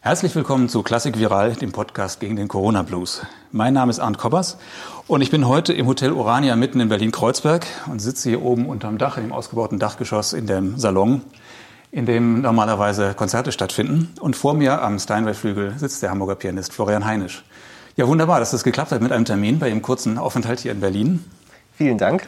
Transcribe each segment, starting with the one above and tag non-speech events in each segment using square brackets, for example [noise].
Herzlich willkommen zu Klassik Viral, dem Podcast gegen den Corona Blues. Mein Name ist Arndt Koppers und ich bin heute im Hotel Urania mitten in Berlin-Kreuzberg und sitze hier oben unterm Dach, im ausgebauten Dachgeschoss in dem Salon, in dem normalerweise Konzerte stattfinden. Und vor mir am Steinway-Flügel sitzt der Hamburger Pianist Florian Heinisch. Ja, wunderbar, dass das geklappt hat mit einem Termin bei Ihrem kurzen Aufenthalt hier in Berlin. Vielen Dank.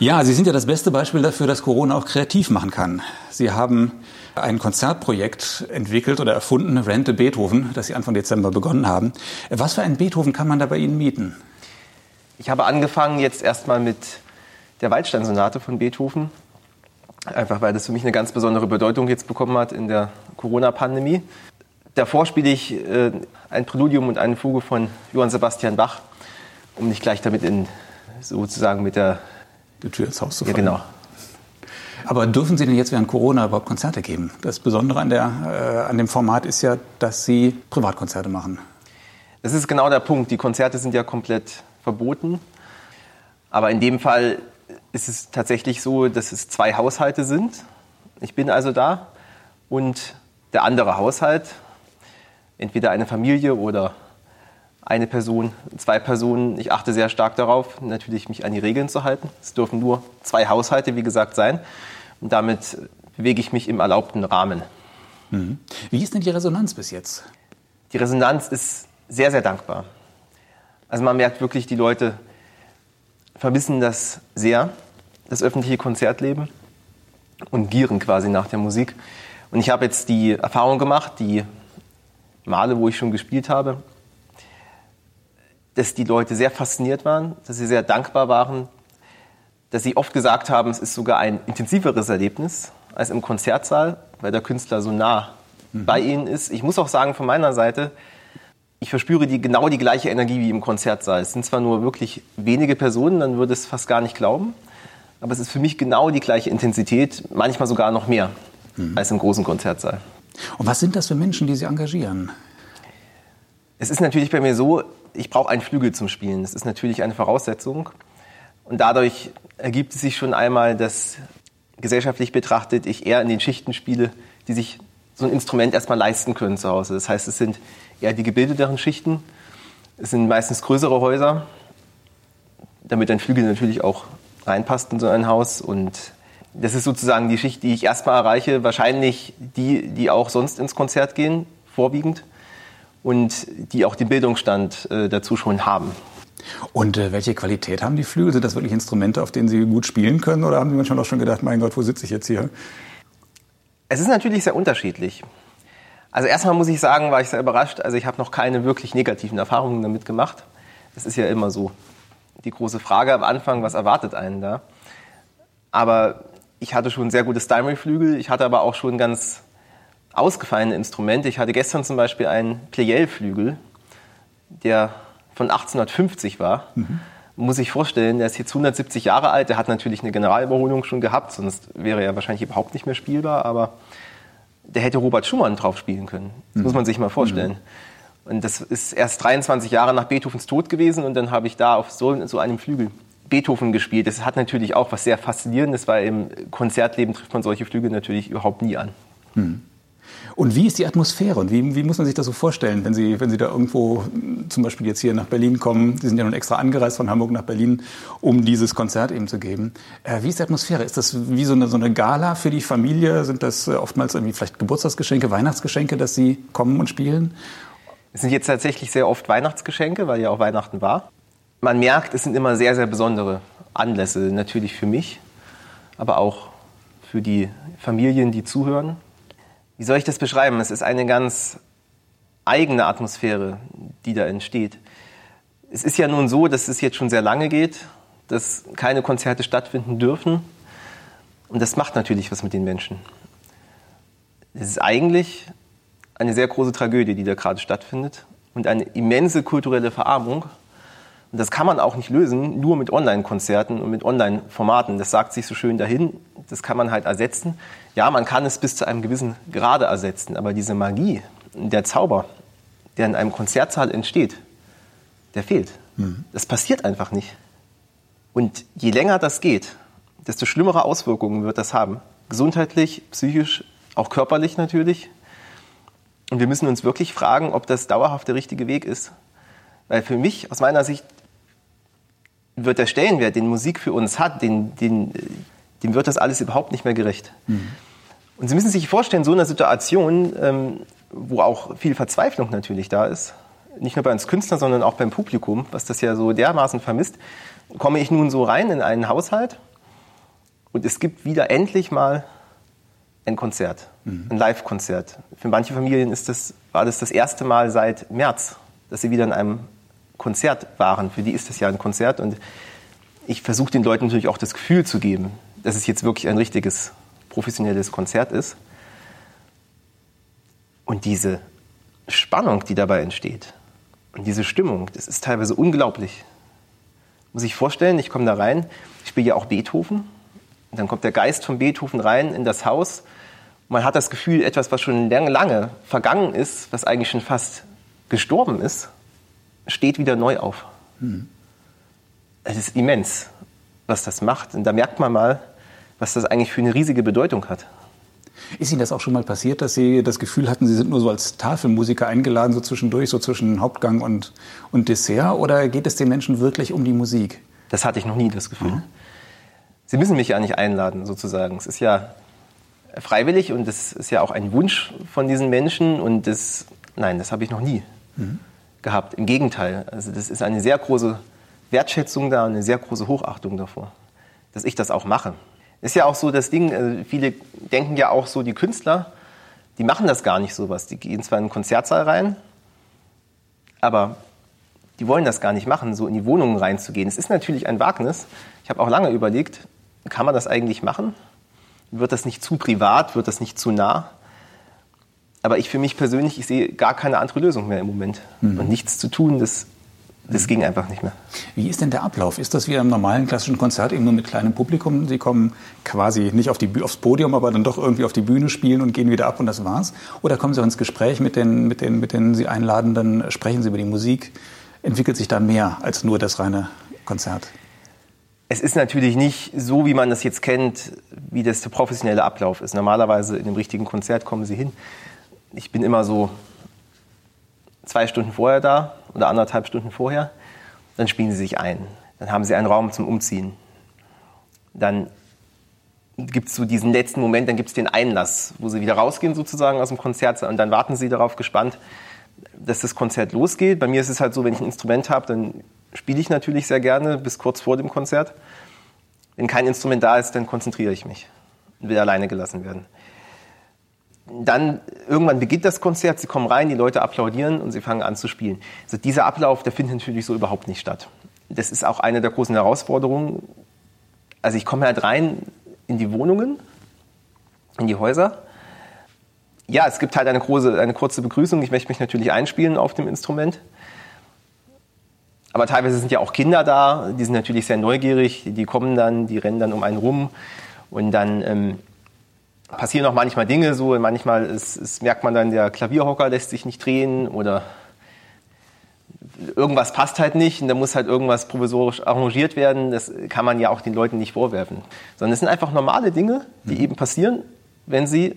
Ja, Sie sind ja das beste Beispiel dafür, dass Corona auch kreativ machen kann. Sie haben ein Konzertprojekt entwickelt oder erfunden, Rente Beethoven, das Sie Anfang Dezember begonnen haben. Was für einen Beethoven kann man da bei Ihnen mieten? Ich habe angefangen jetzt erstmal mit der Waldstein-Sonate von Beethoven. Einfach weil das für mich eine ganz besondere Bedeutung jetzt bekommen hat in der Corona-Pandemie. Davor spiele ich äh, ein Präludium und einen Fuge von Johann Sebastian Bach, um nicht gleich damit in sozusagen mit der die Tür ins Haus zu fallen. Ja, genau. Aber dürfen Sie denn jetzt während Corona überhaupt Konzerte geben? Das Besondere an, der, äh, an dem Format ist ja, dass Sie Privatkonzerte machen. Das ist genau der Punkt. Die Konzerte sind ja komplett verboten. Aber in dem Fall ist es tatsächlich so, dass es zwei Haushalte sind. Ich bin also da und der andere Haushalt, entweder eine Familie oder eine Person, zwei Personen. Ich achte sehr stark darauf, natürlich mich an die Regeln zu halten. Es dürfen nur zwei Haushalte, wie gesagt, sein. Und damit bewege ich mich im erlaubten Rahmen. Mhm. Wie ist denn die Resonanz bis jetzt? Die Resonanz ist sehr, sehr dankbar. Also man merkt wirklich, die Leute vermissen das sehr, das öffentliche Konzertleben und gieren quasi nach der Musik. Und ich habe jetzt die Erfahrung gemacht, die Male, wo ich schon gespielt habe, dass die Leute sehr fasziniert waren, dass sie sehr dankbar waren, dass sie oft gesagt haben, es ist sogar ein intensiveres Erlebnis als im Konzertsaal, weil der Künstler so nah mhm. bei ihnen ist. Ich muss auch sagen, von meiner Seite, ich verspüre die, genau die gleiche Energie wie im Konzertsaal. Es sind zwar nur wirklich wenige Personen, dann würde es fast gar nicht glauben, aber es ist für mich genau die gleiche Intensität, manchmal sogar noch mehr mhm. als im großen Konzertsaal. Und was sind das für Menschen, die Sie engagieren? Es ist natürlich bei mir so, ich brauche einen Flügel zum Spielen. Das ist natürlich eine Voraussetzung. Und dadurch ergibt es sich schon einmal, dass gesellschaftlich betrachtet ich eher in den Schichten spiele, die sich so ein Instrument erstmal leisten können zu Hause. Das heißt, es sind eher die gebildeteren Schichten. Es sind meistens größere Häuser, damit ein Flügel natürlich auch reinpasst in so ein Haus. Und das ist sozusagen die Schicht, die ich erstmal erreiche. Wahrscheinlich die, die auch sonst ins Konzert gehen, vorwiegend und die auch den Bildungsstand äh, dazu schon haben. Und äh, welche Qualität haben die Flügel? Sind das wirklich Instrumente, auf denen Sie gut spielen können? Oder haben Sie manchmal auch schon gedacht, mein Gott, wo sitze ich jetzt hier? Es ist natürlich sehr unterschiedlich. Also erstmal muss ich sagen, war ich sehr überrascht. Also ich habe noch keine wirklich negativen Erfahrungen damit gemacht. Das ist ja immer so die große Frage am Anfang, was erwartet einen da? Aber ich hatte schon sehr gute Steinway-Flügel. Ich hatte aber auch schon ganz ausgefallene Instrumente. Ich hatte gestern zum Beispiel einen Pleyel-Flügel, der von 1850 war. Mhm. Muss ich vorstellen, der ist jetzt 170 Jahre alt. Der hat natürlich eine Generalüberholung schon gehabt, sonst wäre er wahrscheinlich überhaupt nicht mehr spielbar. Aber der hätte Robert Schumann drauf spielen können. Das mhm. muss man sich mal vorstellen. Mhm. Und das ist erst 23 Jahre nach Beethovens Tod gewesen und dann habe ich da auf so, so einem Flügel Beethoven gespielt. Das hat natürlich auch was sehr Faszinierendes, weil im Konzertleben trifft man solche Flügel natürlich überhaupt nie an. Mhm. Und wie ist die Atmosphäre und wie, wie muss man sich das so vorstellen, wenn Sie, wenn Sie da irgendwo zum Beispiel jetzt hier nach Berlin kommen? Sie sind ja nun extra angereist von Hamburg nach Berlin, um dieses Konzert eben zu geben. Äh, wie ist die Atmosphäre? Ist das wie so eine, so eine Gala für die Familie? Sind das äh, oftmals irgendwie vielleicht Geburtstagsgeschenke, Weihnachtsgeschenke, dass Sie kommen und spielen? Es sind jetzt tatsächlich sehr oft Weihnachtsgeschenke, weil ja auch Weihnachten war. Man merkt, es sind immer sehr, sehr besondere Anlässe. Natürlich für mich, aber auch für die Familien, die zuhören wie soll ich das beschreiben? Es ist eine ganz eigene Atmosphäre, die da entsteht. Es ist ja nun so, dass es jetzt schon sehr lange geht, dass keine Konzerte stattfinden dürfen. Und das macht natürlich was mit den Menschen. Es ist eigentlich eine sehr große Tragödie, die da gerade stattfindet und eine immense kulturelle Verarmung. Und das kann man auch nicht lösen, nur mit Online-Konzerten und mit Online-Formaten. Das sagt sich so schön dahin. Das kann man halt ersetzen. Ja, man kann es bis zu einem gewissen Grade ersetzen. Aber diese Magie, der Zauber, der in einem Konzertsaal entsteht, der fehlt. Mhm. Das passiert einfach nicht. Und je länger das geht, desto schlimmere Auswirkungen wird das haben. Gesundheitlich, psychisch, auch körperlich natürlich. Und wir müssen uns wirklich fragen, ob das dauerhaft der richtige Weg ist. Weil für mich, aus meiner Sicht, wird der Stellenwert, den Musik für uns hat, den, den, dem wird das alles überhaupt nicht mehr gerecht. Mhm. Und Sie müssen sich vorstellen, so eine Situation, ähm, wo auch viel Verzweiflung natürlich da ist, nicht nur bei uns Künstlern, sondern auch beim Publikum, was das ja so dermaßen vermisst, komme ich nun so rein in einen Haushalt und es gibt wieder endlich mal ein Konzert, mhm. ein Live-Konzert. Für manche Familien ist das, war das das erste Mal seit März, dass sie wieder in einem Konzert waren. Für die ist das ja ein Konzert und ich versuche den Leuten natürlich auch das Gefühl zu geben, dass es jetzt wirklich ein richtiges professionelles Konzert ist. Und diese Spannung, die dabei entsteht und diese Stimmung, das ist teilweise unglaublich. Muss ich vorstellen, ich komme da rein, ich spiele ja auch Beethoven. Und dann kommt der Geist von Beethoven rein in das Haus. Man hat das Gefühl, etwas, was schon lange, lange vergangen ist, was eigentlich schon fast gestorben ist, steht wieder neu auf. Mhm. Es ist immens, was das macht. Und da merkt man mal, was das eigentlich für eine riesige Bedeutung hat. Ist Ihnen das auch schon mal passiert, dass Sie das Gefühl hatten, Sie sind nur so als Tafelmusiker eingeladen, so zwischendurch, so zwischen Hauptgang und, und Dessert? Oder geht es den Menschen wirklich um die Musik? Das hatte ich noch nie, das Gefühl. Mhm. Sie müssen mich ja nicht einladen, sozusagen. Es ist ja freiwillig und es ist ja auch ein Wunsch von diesen Menschen. Und das, nein, das habe ich noch nie mhm. Gehabt. Im Gegenteil. Also das ist eine sehr große Wertschätzung da eine sehr große Hochachtung davor, dass ich das auch mache. Ist ja auch so das Ding, äh, viele denken ja auch so, die Künstler, die machen das gar nicht sowas. Die gehen zwar in einen Konzertsaal rein, aber die wollen das gar nicht machen, so in die Wohnungen reinzugehen. Es ist natürlich ein Wagnis. Ich habe auch lange überlegt, kann man das eigentlich machen? Wird das nicht zu privat? Wird das nicht zu nah? Aber ich für mich persönlich, ich sehe gar keine andere Lösung mehr im Moment. Mhm. Und nichts zu tun, das das ging einfach nicht mehr. Wie ist denn der Ablauf? Ist das wie einem normalen klassischen Konzert eben nur mit kleinem Publikum? Sie kommen quasi nicht auf die, aufs Podium, aber dann doch irgendwie auf die Bühne spielen und gehen wieder ab und das war's? Oder kommen Sie auch ins Gespräch mit den, mit den, mit denen Sie einladen, dann sprechen Sie über die Musik? Entwickelt sich da mehr als nur das reine Konzert? Es ist natürlich nicht so, wie man das jetzt kennt, wie das der professionelle Ablauf ist. Normalerweise in dem richtigen Konzert kommen Sie hin. Ich bin immer so zwei Stunden vorher da oder anderthalb Stunden vorher. Dann spielen sie sich ein. Dann haben sie einen Raum zum Umziehen. Dann gibt es so diesen letzten Moment, dann gibt es den Einlass, wo sie wieder rausgehen sozusagen aus dem Konzert und dann warten sie darauf gespannt, dass das Konzert losgeht. Bei mir ist es halt so, wenn ich ein Instrument habe, dann spiele ich natürlich sehr gerne bis kurz vor dem Konzert. Wenn kein Instrument da ist, dann konzentriere ich mich und will alleine gelassen werden dann irgendwann beginnt das Konzert, sie kommen rein, die Leute applaudieren und sie fangen an zu spielen. Also dieser Ablauf, der findet natürlich so überhaupt nicht statt. Das ist auch eine der großen Herausforderungen. Also ich komme halt rein in die Wohnungen, in die Häuser. Ja, es gibt halt eine, große, eine kurze Begrüßung. Ich möchte mich natürlich einspielen auf dem Instrument. Aber teilweise sind ja auch Kinder da, die sind natürlich sehr neugierig, die kommen dann, die rennen dann um einen rum und dann ähm, passieren auch manchmal Dinge so, manchmal ist, ist, merkt man dann, der Klavierhocker lässt sich nicht drehen oder irgendwas passt halt nicht und da muss halt irgendwas provisorisch arrangiert werden. Das kann man ja auch den Leuten nicht vorwerfen. Sondern es sind einfach normale Dinge, die mhm. eben passieren, wenn sie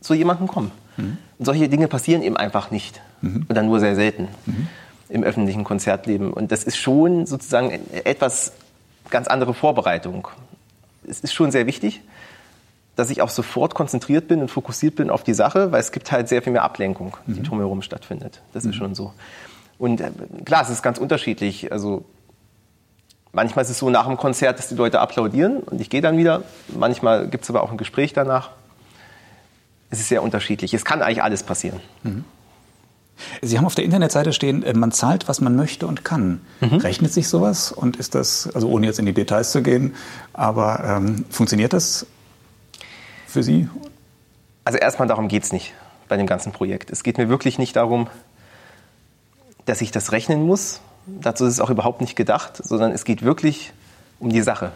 zu jemandem kommen. Mhm. Und solche Dinge passieren eben einfach nicht. Mhm. Oder nur sehr selten mhm. im öffentlichen Konzertleben. Und das ist schon sozusagen etwas ganz andere Vorbereitung. Es ist schon sehr wichtig dass ich auch sofort konzentriert bin und fokussiert bin auf die Sache, weil es gibt halt sehr viel mehr Ablenkung, die mhm. drumherum stattfindet. Das mhm. ist schon so. Und äh, klar, es ist ganz unterschiedlich. Also manchmal ist es so nach dem Konzert, dass die Leute applaudieren und ich gehe dann wieder. Manchmal gibt es aber auch ein Gespräch danach. Es ist sehr unterschiedlich. Es kann eigentlich alles passieren. Mhm. Sie haben auf der Internetseite stehen, äh, man zahlt, was man möchte und kann. Mhm. Rechnet sich sowas? Und ist das, also ohne jetzt in die Details zu gehen, aber ähm, funktioniert das für Sie? Also erstmal darum geht es nicht bei dem ganzen Projekt. Es geht mir wirklich nicht darum, dass ich das rechnen muss. Dazu ist es auch überhaupt nicht gedacht, sondern es geht wirklich um die Sache.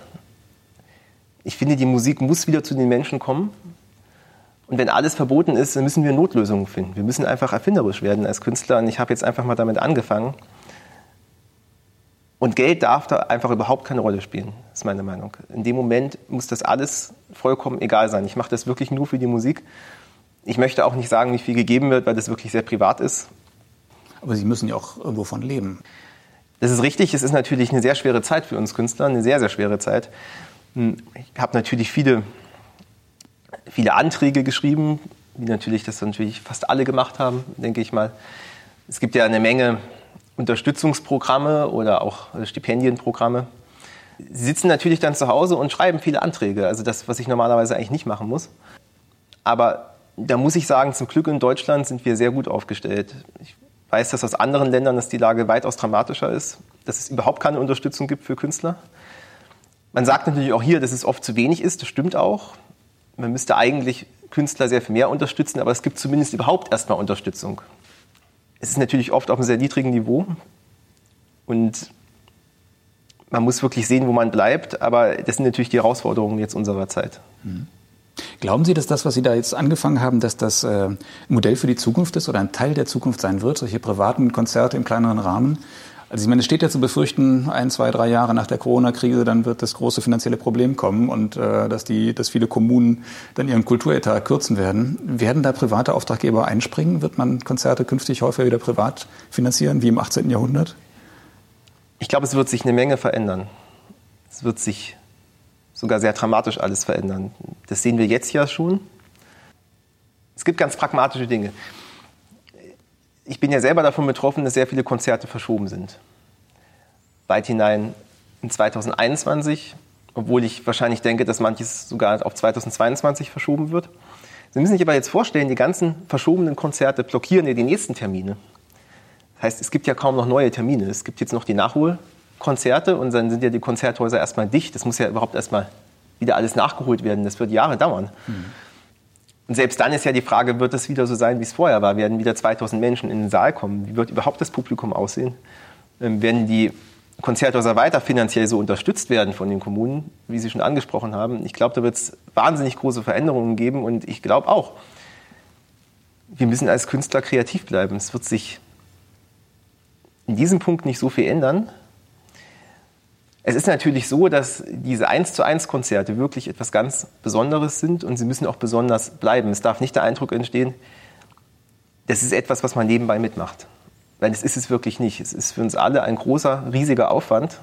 Ich finde, die Musik muss wieder zu den Menschen kommen. Und wenn alles verboten ist, dann müssen wir Notlösungen finden. Wir müssen einfach erfinderisch werden als Künstler. Und ich habe jetzt einfach mal damit angefangen, und Geld darf da einfach überhaupt keine Rolle spielen, ist meine Meinung. In dem Moment muss das alles vollkommen egal sein. Ich mache das wirklich nur für die Musik. Ich möchte auch nicht sagen, wie viel gegeben wird, weil das wirklich sehr privat ist. Aber Sie müssen ja auch irgendwo von leben. Das ist richtig. Es ist natürlich eine sehr schwere Zeit für uns Künstler, eine sehr, sehr schwere Zeit. Hm, ich habe natürlich viele, viele Anträge geschrieben, wie natürlich das natürlich fast alle gemacht haben, denke ich mal. Es gibt ja eine Menge Unterstützungsprogramme oder auch Stipendienprogramme. Sie sitzen natürlich dann zu Hause und schreiben viele Anträge, also das, was ich normalerweise eigentlich nicht machen muss. Aber da muss ich sagen, zum Glück in Deutschland sind wir sehr gut aufgestellt. Ich weiß, dass aus anderen Ländern dass die Lage weitaus dramatischer ist, dass es überhaupt keine Unterstützung gibt für Künstler. Man sagt natürlich auch hier, dass es oft zu wenig ist, das stimmt auch. Man müsste eigentlich Künstler sehr viel mehr unterstützen, aber es gibt zumindest überhaupt erstmal Unterstützung. Es ist natürlich oft auf einem sehr niedrigen Niveau und man muss wirklich sehen, wo man bleibt, aber das sind natürlich die Herausforderungen jetzt unserer Zeit. Mhm. Glauben Sie, dass das, was Sie da jetzt angefangen haben, dass das äh, Modell für die Zukunft ist oder ein Teil der Zukunft sein wird, solche privaten Konzerte im kleineren Rahmen? Also ich meine, es steht ja zu befürchten, ein, zwei, drei Jahre nach der Corona-Krise, dann wird das große finanzielle Problem kommen und äh, dass, die, dass viele Kommunen dann ihren Kulturetat kürzen werden. Werden da private Auftraggeber einspringen? Wird man Konzerte künftig häufiger wieder privat finanzieren, wie im 18. Jahrhundert? Ich glaube, es wird sich eine Menge verändern. Es wird sich sogar sehr dramatisch alles verändern. Das sehen wir jetzt ja schon. Es gibt ganz pragmatische Dinge. Ich bin ja selber davon betroffen, dass sehr viele Konzerte verschoben sind. Weit hinein in 2021, obwohl ich wahrscheinlich denke, dass manches sogar auf 2022 verschoben wird. Sie müssen sich aber jetzt vorstellen, die ganzen verschobenen Konzerte blockieren ja die nächsten Termine. Das heißt, es gibt ja kaum noch neue Termine. Es gibt jetzt noch die Nachhol- Konzerte und dann sind ja die Konzerthäuser erstmal dicht. Das muss ja überhaupt erstmal wieder alles nachgeholt werden. Das wird Jahre dauern. Mhm. Und selbst dann ist ja die Frage, wird es wieder so sein, wie es vorher war? Werden wieder 2000 Menschen in den Saal kommen? Wie wird überhaupt das Publikum aussehen? Ähm, werden die Konzerthäuser weiter finanziell so unterstützt werden von den Kommunen, wie Sie schon angesprochen haben? Ich glaube, da wird es wahnsinnig große Veränderungen geben und ich glaube auch, wir müssen als Künstler kreativ bleiben. Es wird sich in diesem Punkt nicht so viel ändern, es ist natürlich so, dass diese 1 zu 1 Konzerte wirklich etwas ganz Besonderes sind und sie müssen auch besonders bleiben. Es darf nicht der Eindruck entstehen, das ist etwas, was man nebenbei mitmacht. Weil das ist es wirklich nicht. Es ist für uns alle ein großer, riesiger Aufwand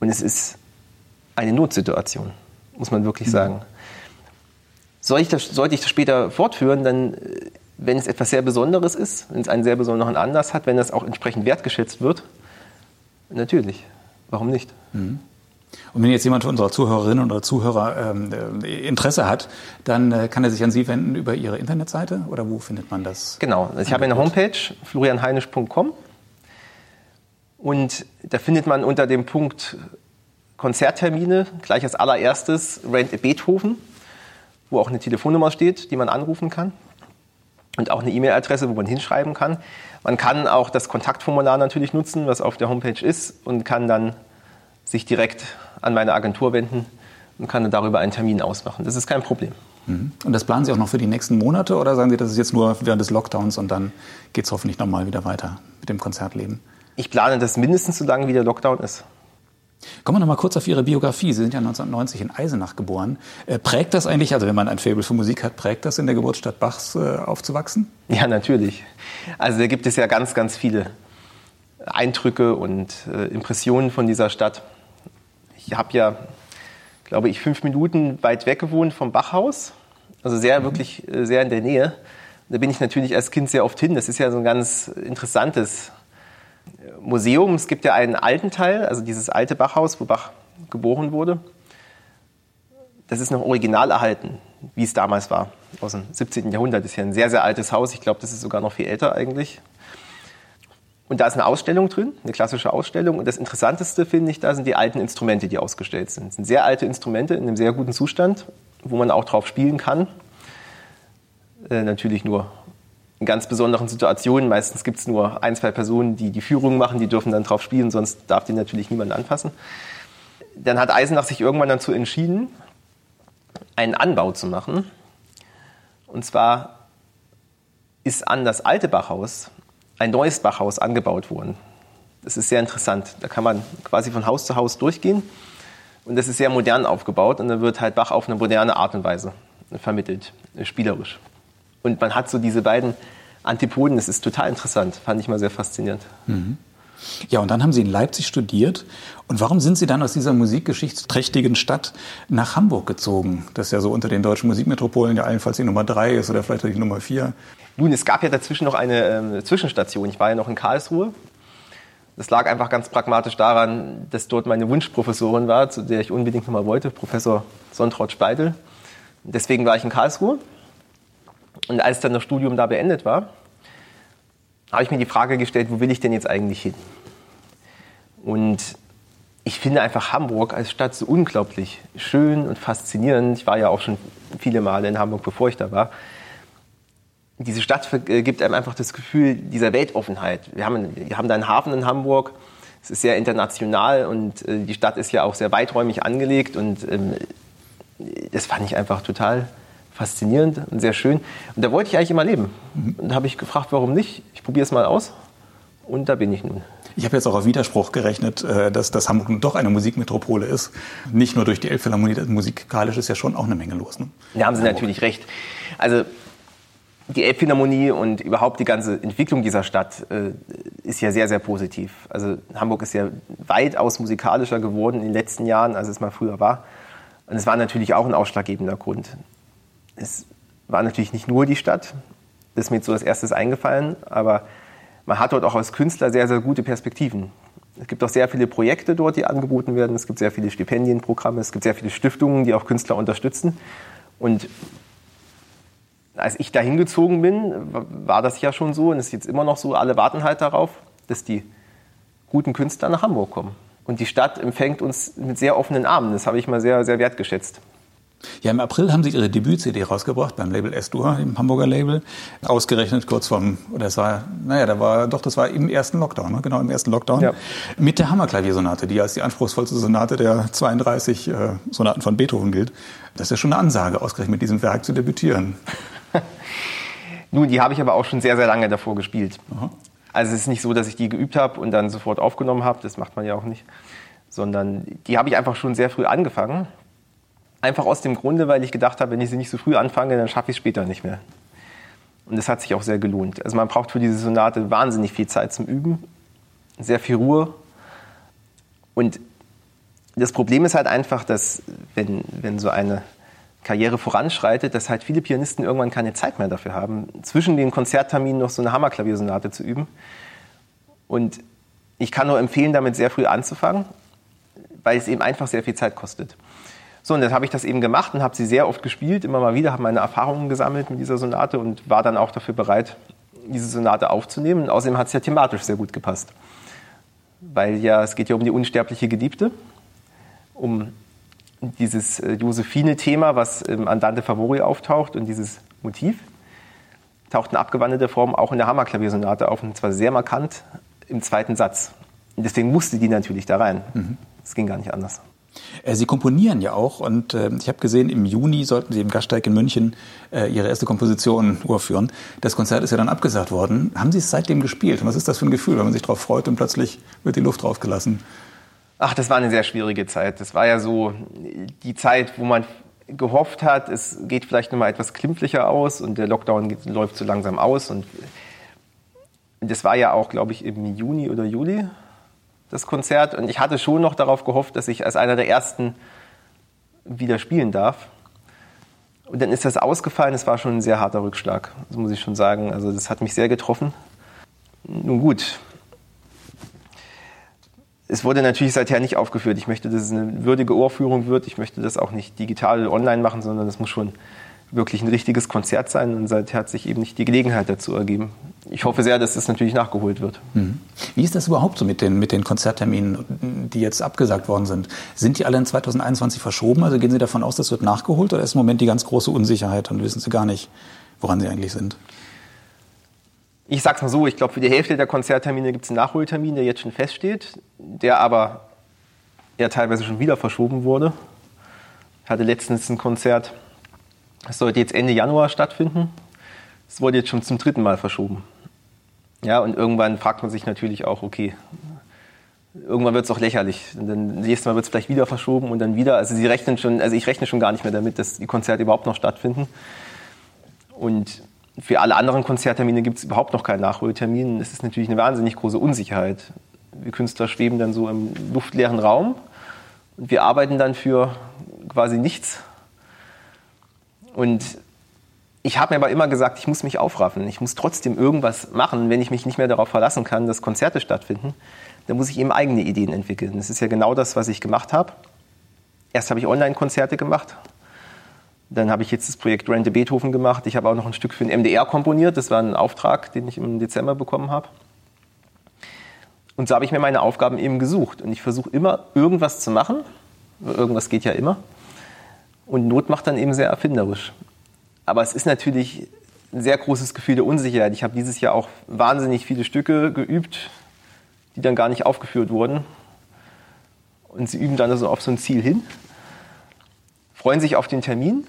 und es ist eine Notsituation, muss man wirklich mhm. sagen. Soll ich das, sollte ich das später fortführen, dann, äh, wenn es etwas sehr Besonderes ist, wenn es einen sehr besonderen Anlass hat, wenn das auch entsprechend wertgeschätzt wird, natürlich. Warum nicht? Mhm. Und wenn jetzt jemand unserer Zuhörerinnen oder Zuhörer ähm, äh, Interesse hat, dann äh, kann er sich an Sie wenden über Ihre Internetseite oder wo findet man das? Genau, ich habe eine Homepage, florianheinisch.com und da findet man unter dem Punkt Konzerttermine gleich als allererstes Rent Beethoven, wo auch eine Telefonnummer steht, die man anrufen kann und auch eine E-Mail-Adresse, wo man hinschreiben kann. Man kann auch das Kontaktformular natürlich nutzen, was auf der Homepage ist und kann dann sich direkt an meine Agentur wenden und kann dann darüber einen Termin ausmachen. Das ist kein Problem. Mhm. Und das planen Sie auch noch für die nächsten Monate oder sagen Sie, das ist jetzt nur während des Lockdowns und dann geht es hoffentlich nochmal wieder weiter mit dem Konzertleben? Ich plane das mindestens so lange, wie der Lockdown ist. Kommen wir noch mal kurz auf Ihre Biografie. Sie sind ja 1990 in Eisenach geboren. Äh, prägt das eigentlich, also wenn man ein Faible für Musik hat, prägt das in der Geburtsstadt Bachs äh, aufzuwachsen? Ja, natürlich. Also da gibt es ja ganz, ganz viele Eindrücke und äh, Impressionen von dieser Stadt. Ich habe ja, glaube ich, fünf Minuten weit weg gewohnt vom Bachhaus. Also sehr, mhm. wirklich sehr in der Nähe. Da bin ich natürlich als Kind sehr oft hin. Das ist ja so ein ganz interessantes Museum. Es gibt ja einen alten Teil, also dieses alte Bachhaus, wo Bach geboren wurde. Das ist noch original erhalten, wie es damals war. Aus dem 17. Jahrhundert Das ist ja ein sehr, sehr altes Haus. Ich glaube, das ist sogar noch viel älter eigentlich. Und da ist eine Ausstellung drin, eine klassische Ausstellung. Und das Interessanteste finde ich, da sind die alten Instrumente, die ausgestellt sind. Das sind sehr alte Instrumente in einem sehr guten Zustand, wo man auch drauf spielen kann. Äh, natürlich nur in ganz besonderen Situationen. Meistens gibt es nur ein, zwei Personen, die die Führung machen, die dürfen dann drauf spielen, sonst darf den natürlich niemand anfassen. Dann hat Eisenach sich irgendwann dazu entschieden, einen Anbau zu machen. Und zwar ist an das alte Bachhaus ein neues Bachhaus angebaut worden. Das ist sehr interessant. Da kann man quasi von Haus zu Haus durchgehen. Und das ist sehr modern aufgebaut und da wird halt Bach auf eine moderne Art und Weise vermittelt, spielerisch. Und man hat so diese beiden Antipoden, das ist total interessant, fand ich mal sehr faszinierend. Mhm. Ja, und dann haben Sie in Leipzig studiert. Und warum sind Sie dann aus dieser musikgeschichtsträchtigen Stadt nach Hamburg gezogen? Das ist ja so unter den deutschen Musikmetropolen ja allenfalls die Nummer drei ist oder vielleicht die Nummer vier. Nun, es gab ja dazwischen noch eine äh, Zwischenstation. Ich war ja noch in Karlsruhe. Das lag einfach ganz pragmatisch daran, dass dort meine Wunschprofessorin war, zu der ich unbedingt nochmal wollte, Professor Sontraut Speidel. Deswegen war ich in Karlsruhe. Und als dann das Studium da beendet war, habe ich mir die Frage gestellt, wo will ich denn jetzt eigentlich hin? Und ich finde einfach Hamburg als Stadt so unglaublich schön und faszinierend. Ich war ja auch schon viele Male in Hamburg, bevor ich da war. Diese Stadt gibt einem einfach das Gefühl dieser Weltoffenheit. Wir haben, wir haben da einen Hafen in Hamburg. Es ist sehr international und äh, die Stadt ist ja auch sehr weiträumig angelegt und ähm, das fand ich einfach total faszinierend und sehr schön. Und da wollte ich eigentlich immer leben. Und da habe ich gefragt, warum nicht? Ich probiere es mal aus. Und da bin ich nun. Ich habe jetzt auch auf Widerspruch gerechnet, äh, dass, dass Hamburg nun doch eine Musikmetropole ist. Nicht nur durch die Elbphilharmonie, musikalisch ist ja schon auch eine Menge los. Ne? Da haben Sie Hamburg. natürlich recht. Also die Elbphilharmonie und überhaupt die ganze Entwicklung dieser Stadt äh, ist ja sehr, sehr positiv. Also Hamburg ist ja weitaus musikalischer geworden in den letzten Jahren, als es mal früher war. Und es war natürlich auch ein ausschlaggebender Grund es war natürlich nicht nur die Stadt, das ist mir jetzt so als erstes eingefallen, aber man hat dort auch als Künstler sehr, sehr gute Perspektiven. Es gibt auch sehr viele Projekte dort, die angeboten werden. Es gibt sehr viele Stipendienprogramme, es gibt sehr viele Stiftungen, die auch Künstler unterstützen. Und als ich da hingezogen bin, war das ja schon so und ist jetzt immer noch so. Alle warten halt darauf, dass die guten Künstler nach Hamburg kommen. Und die Stadt empfängt uns mit sehr offenen Armen. Das habe ich mal sehr, sehr wertgeschätzt. Ja, im April haben Sie Ihre Debüt-CD rausgebracht beim Label S-Dur, dem Hamburger Label. Ausgerechnet kurz vom, oder es war, naja, da war, doch, das war im ersten Lockdown, ne? genau im ersten Lockdown. Ja. Mit der Hammerklaviersonate, die als die anspruchsvollste Sonate der 32 äh, Sonaten von Beethoven gilt. Das ist ja schon eine Ansage, ausgerechnet mit diesem Werk zu debütieren. [laughs] Nun, die habe ich aber auch schon sehr, sehr lange davor gespielt. Aha. Also es ist nicht so, dass ich die geübt habe und dann sofort aufgenommen habe, das macht man ja auch nicht. Sondern die habe ich einfach schon sehr früh angefangen Einfach aus dem Grunde, weil ich gedacht habe, wenn ich sie nicht so früh anfange, dann schaffe ich es später nicht mehr. Und das hat sich auch sehr gelohnt. Also man braucht für diese Sonate wahnsinnig viel Zeit zum Üben, sehr viel Ruhe. Und das Problem ist halt einfach, dass wenn, wenn so eine Karriere voranschreitet, dass halt viele Pianisten irgendwann keine Zeit mehr dafür haben, zwischen den Konzertterminen noch so eine Hammerklaviersonate zu üben. Und ich kann nur empfehlen, damit sehr früh anzufangen, weil es eben einfach sehr viel Zeit kostet. So, und dann habe ich das eben gemacht und habe sie sehr oft gespielt, immer mal wieder, habe meine Erfahrungen gesammelt mit dieser Sonate und war dann auch dafür bereit, diese Sonate aufzunehmen. Und außerdem hat es ja thematisch sehr gut gepasst. Weil ja, es geht ja um die unsterbliche Geliebte, um dieses äh, Josephine-Thema, was im Andante Favori auftaucht und dieses Motiv taucht in abgewandelter Form auch in der Hammerklaviersonate auf und zwar sehr markant im zweiten Satz. Und deswegen musste die natürlich da rein. Es mhm. ging gar nicht anders. Äh, Sie komponieren ja auch und äh, ich habe gesehen, im Juni sollten Sie im Gaststeig in München äh, Ihre erste Komposition urführen. Das Konzert ist ja dann abgesagt worden. Haben Sie es seitdem gespielt? Und was ist das für ein Gefühl, wenn man sich darauf freut und plötzlich wird die Luft draufgelassen? Ach, das war eine sehr schwierige Zeit. Das war ja so die Zeit, wo man gehofft hat, es geht vielleicht noch mal etwas klimpflicher aus und der Lockdown läuft so langsam aus. Und das war ja auch, glaube ich, im Juni oder Juli das Konzert. Und ich hatte schon noch darauf gehofft, dass ich als einer der ersten wieder spielen darf. Und dann ist das ausgefallen. Es war schon ein sehr harter Rückschlag, das muss ich schon sagen. Also das hat mich sehr getroffen. Nun gut. Es wurde natürlich seither nicht aufgeführt. Ich möchte, dass es eine würdige Ohrführung wird. Ich möchte das auch nicht digital online machen, sondern es muss schon wirklich ein richtiges Konzert sein. Und seither hat sich eben nicht die Gelegenheit dazu ergeben. Ich hoffe sehr, dass das natürlich nachgeholt wird. Mhm. Wie ist das überhaupt so mit den, mit den Konzertterminen, die jetzt abgesagt worden sind? Sind die alle in 2021 verschoben? Also gehen Sie davon aus, das wird nachgeholt oder ist im Moment die ganz große Unsicherheit und wissen Sie gar nicht, woran Sie eigentlich sind? Ich sag's mal so, ich glaube, für die Hälfte der Konzerttermine gibt es einen Nachholtermin, der jetzt schon feststeht, der aber ja teilweise schon wieder verschoben wurde. Ich hatte letztens ein Konzert es sollte jetzt Ende Januar stattfinden. Es wurde jetzt schon zum dritten Mal verschoben. Ja, und irgendwann fragt man sich natürlich auch, okay, irgendwann wird es auch lächerlich. Und dann nächstes Mal wird es vielleicht wieder verschoben und dann wieder. Also sie rechnen schon, also ich rechne schon gar nicht mehr damit, dass die Konzerte überhaupt noch stattfinden. Und Für alle anderen Konzerttermine gibt es überhaupt noch keinen Nachholtermin. Das ist natürlich eine wahnsinnig große Unsicherheit. Wir Künstler schweben dann so im luftleeren Raum und wir arbeiten dann für quasi nichts. Und ich habe mir aber immer gesagt, ich muss mich aufraffen. Ich muss trotzdem irgendwas machen, wenn ich mich nicht mehr darauf verlassen kann, dass Konzerte stattfinden. Dann muss ich eben eigene Ideen entwickeln. Das ist ja genau das, was ich gemacht habe. Erst habe ich Online-Konzerte gemacht. Dann habe ich jetzt das Projekt Rente Beethoven gemacht. Ich habe auch noch ein Stück für den MDR komponiert. Das war ein Auftrag, den ich im Dezember bekommen habe. Und so habe ich mir meine Aufgaben eben gesucht. Und ich versuche immer, irgendwas zu machen. Irgendwas geht ja immer. Und Not macht dann eben sehr erfinderisch. Aber es ist natürlich ein sehr großes Gefühl der Unsicherheit. Ich habe dieses Jahr auch wahnsinnig viele Stücke geübt, die dann gar nicht aufgeführt wurden. Und sie üben dann also auf so ein Ziel hin, freuen sich auf den Termin,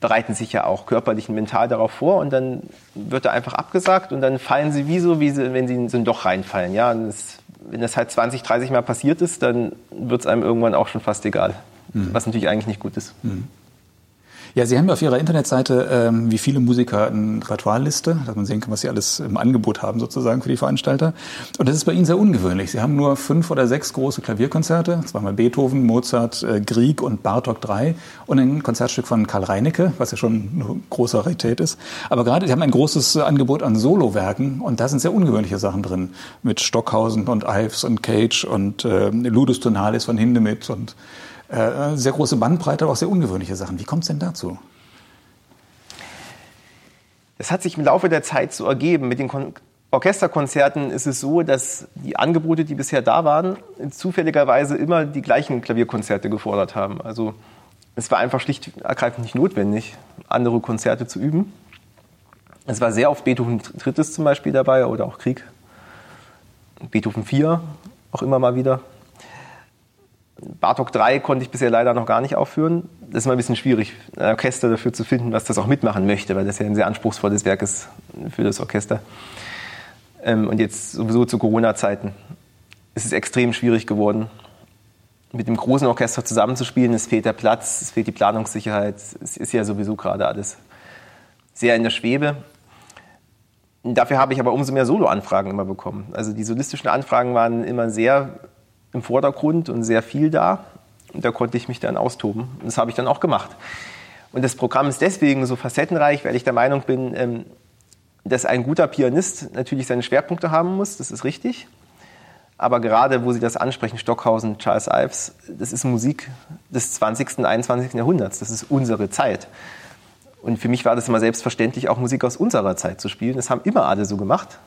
bereiten sich ja auch körperlich und mental darauf vor und dann wird er einfach abgesagt und dann fallen sie wie so, wie sie, wenn sie in so ein Loch reinfallen. Ja, das, wenn das halt 20, 30 Mal passiert ist, dann wird es einem irgendwann auch schon fast egal. Mhm. Was natürlich eigentlich nicht gut ist. Mhm. Ja, Sie haben auf Ihrer Internetseite ähm, wie viele Musiker eine Repertoireliste, dass man sehen kann, was Sie alles im Angebot haben sozusagen für die Veranstalter. Und das ist bei Ihnen sehr ungewöhnlich. Sie haben nur fünf oder sechs große Klavierkonzerte, zweimal Beethoven, Mozart, äh, Grieg und Bartok 3 und ein Konzertstück von Karl Reinecke, was ja schon eine große Rarität ist. Aber gerade, Sie haben ein großes Angebot an Solowerken und da sind sehr ungewöhnliche Sachen drin. Mit Stockhausen und Ives und Cage und äh, Ludus Tonalis von Hindemith und äh, sehr große Bandbreite, aber auch sehr ungewöhnliche Sachen. Wie kommt es denn dazu? Es hat sich im Laufe der Zeit so ergeben. Mit den Kon Orchesterkonzerten ist es so, dass die Angebote, die bisher da waren, zufälligerweise immer die gleichen Klavierkonzerte gefordert haben. Also es war einfach schlicht ergreifend nicht notwendig, andere Konzerte zu üben. Es war sehr oft Beethoven Drittes zum Beispiel dabei oder auch Krieg. Beethoven 4 auch immer mal wieder. Bartok 3 konnte ich bisher leider noch gar nicht aufführen. Das ist immer ein bisschen schwierig, ein Orchester dafür zu finden, was das auch mitmachen möchte, weil das ja ein sehr anspruchsvolles Werk ist für das Orchester. Ähm, und jetzt sowieso zu Corona-Zeiten ist es extrem schwierig geworden, mit dem großen Orchester zusammenzuspielen. Es fehlt der Platz, es fehlt die Planungssicherheit. Es ist ja sowieso gerade alles sehr in der Schwebe. Dafür habe ich aber umso mehr Solo-Anfragen immer bekommen. Also die solistischen Anfragen waren immer sehr im Vordergrund und sehr viel da. Und da konnte ich mich dann austoben. Und das habe ich dann auch gemacht. Und das Programm ist deswegen so facettenreich, weil ich der Meinung bin, ähm, dass ein guter Pianist natürlich seine Schwerpunkte haben muss, das ist richtig. Aber gerade, wo Sie das ansprechen, Stockhausen, Charles Ives, das ist Musik des 20. und 21. Jahrhunderts. Das ist unsere Zeit. Und für mich war das immer selbstverständlich, auch Musik aus unserer Zeit zu spielen. Das haben immer alle so gemacht.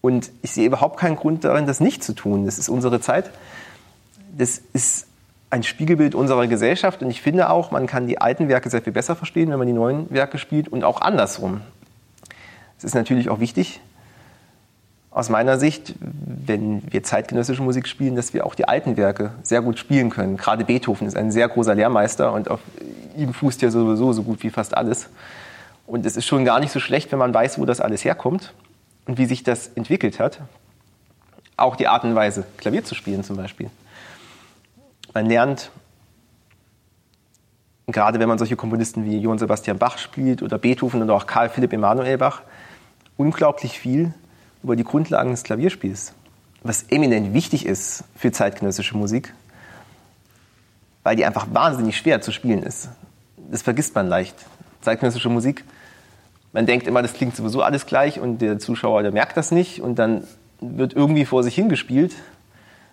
Und ich sehe überhaupt keinen Grund darin, das nicht zu tun. Das ist unsere Zeit. Das ist ein Spiegelbild unserer Gesellschaft. Und ich finde auch, man kann die alten Werke sehr viel besser verstehen, wenn man die neuen Werke spielt und auch andersrum. Es ist natürlich auch wichtig, aus meiner Sicht, wenn wir zeitgenössische Musik spielen, dass wir auch die alten Werke sehr gut spielen können. Gerade Beethoven ist ein sehr großer Lehrmeister und auf ihm fußt ja sowieso so gut wie fast alles. Und es ist schon gar nicht so schlecht, wenn man weiß, wo das alles herkommt und wie sich das entwickelt hat. Auch die Art und Weise, Klavier zu spielen zum Beispiel. Man lernt, gerade wenn man solche Komponisten wie Johann Sebastian Bach spielt oder Beethoven oder auch Karl Philipp Emanuel Bach, unglaublich viel über die Grundlagen des Klavierspiels, was eminent wichtig ist für zeitgenössische Musik, weil die einfach wahnsinnig schwer zu spielen ist. Das vergisst man leicht. Zeitgenössische Musik man denkt immer, das klingt sowieso alles gleich und der Zuschauer, der merkt das nicht und dann wird irgendwie vor sich hingespielt.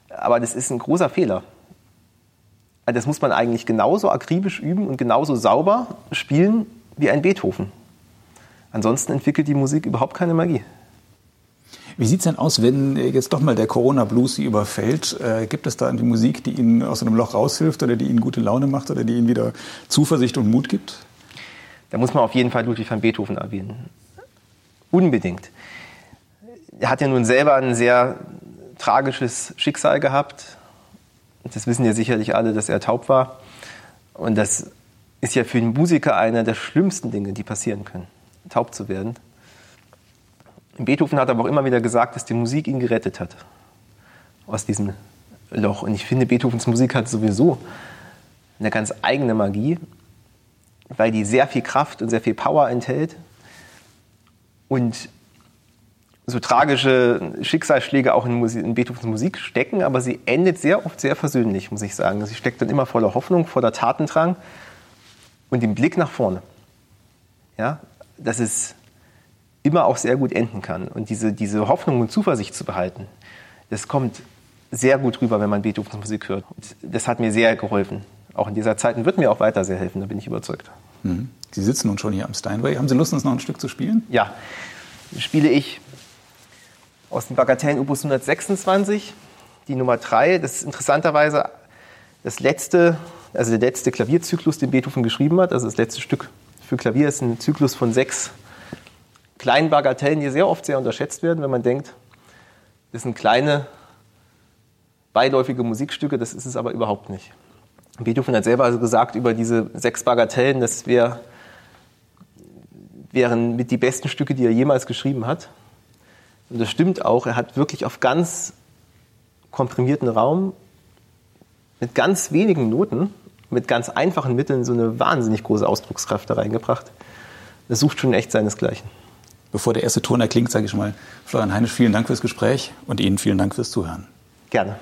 Aber das ist ein großer Fehler. Also das muss man eigentlich genauso akribisch üben und genauso sauber spielen wie ein Beethoven. Ansonsten entwickelt die Musik überhaupt keine Magie. Wie sieht es denn aus, wenn jetzt doch mal der Corona-Blues Sie überfällt? Äh, gibt es da eine Musik, die Ihnen aus einem Loch raushilft oder die Ihnen gute Laune macht oder die Ihnen wieder Zuversicht und Mut gibt? Da muss man auf jeden Fall Ludwig van Beethoven erwähnen. Unbedingt. Er hat ja nun selber ein sehr tragisches Schicksal gehabt. Das wissen ja sicherlich alle, dass er taub war. Und das ist ja für einen Musiker einer der schlimmsten Dinge, die passieren können, taub zu werden. Beethoven hat aber auch immer wieder gesagt, dass die Musik ihn gerettet hat aus diesem Loch. Und ich finde, Beethovens Musik hat sowieso eine ganz eigene Magie weil die sehr viel Kraft und sehr viel Power enthält und so tragische Schicksalsschläge auch in, Musik, in, Beethovens Musik stecken, aber sie endet sehr oft sehr versöhnlich, muss ich sagen. Sie steckt dann immer voller Hoffnung, voller Tatendrang und dem Blick nach vorne. Ja, dass es immer auch sehr gut enden kann. Und diese, diese Hoffnung und Zuversicht zu behalten, das kommt sehr gut rüber, wenn man Beethovens Musik hört. Und das hat mir sehr geholfen. Auch in dieser Zeit und wird mir auch weiter sehr helfen, da bin ich überzeugt. Mhm. Sie sitzen nun schon hier am Steinway. Haben Sie Lust, uns noch ein Stück zu spielen? Ja, spiele ich aus dem Bagatellen Opus 126, die Nummer 3. Das ist interessanterweise das letzte, also der letzte Klavierzyklus, den Beethoven geschrieben hat. Also das letzte Stück für Klavier ist ein Zyklus von sechs kleinen Bagatellen, die sehr oft sehr unterschätzt werden, wenn man denkt, das sind kleine, beiläufige Musikstücke, das ist es aber überhaupt nicht. Beethoven hat selber also gesagt über diese sechs Bagatellen, das wär, wären mit die besten Stücke, die er jemals geschrieben hat. Und das stimmt auch. Er hat wirklich auf ganz komprimierten Raum mit ganz wenigen Noten, mit ganz einfachen Mitteln so eine wahnsinnig große Ausdruckskraft da reingebracht. Das sucht schon echt seinesgleichen. Bevor der erste Ton erklingt, sage ich mal, Florian Heinisch, vielen Dank fürs Gespräch und Ihnen vielen Dank fürs Zuhören. Gerne.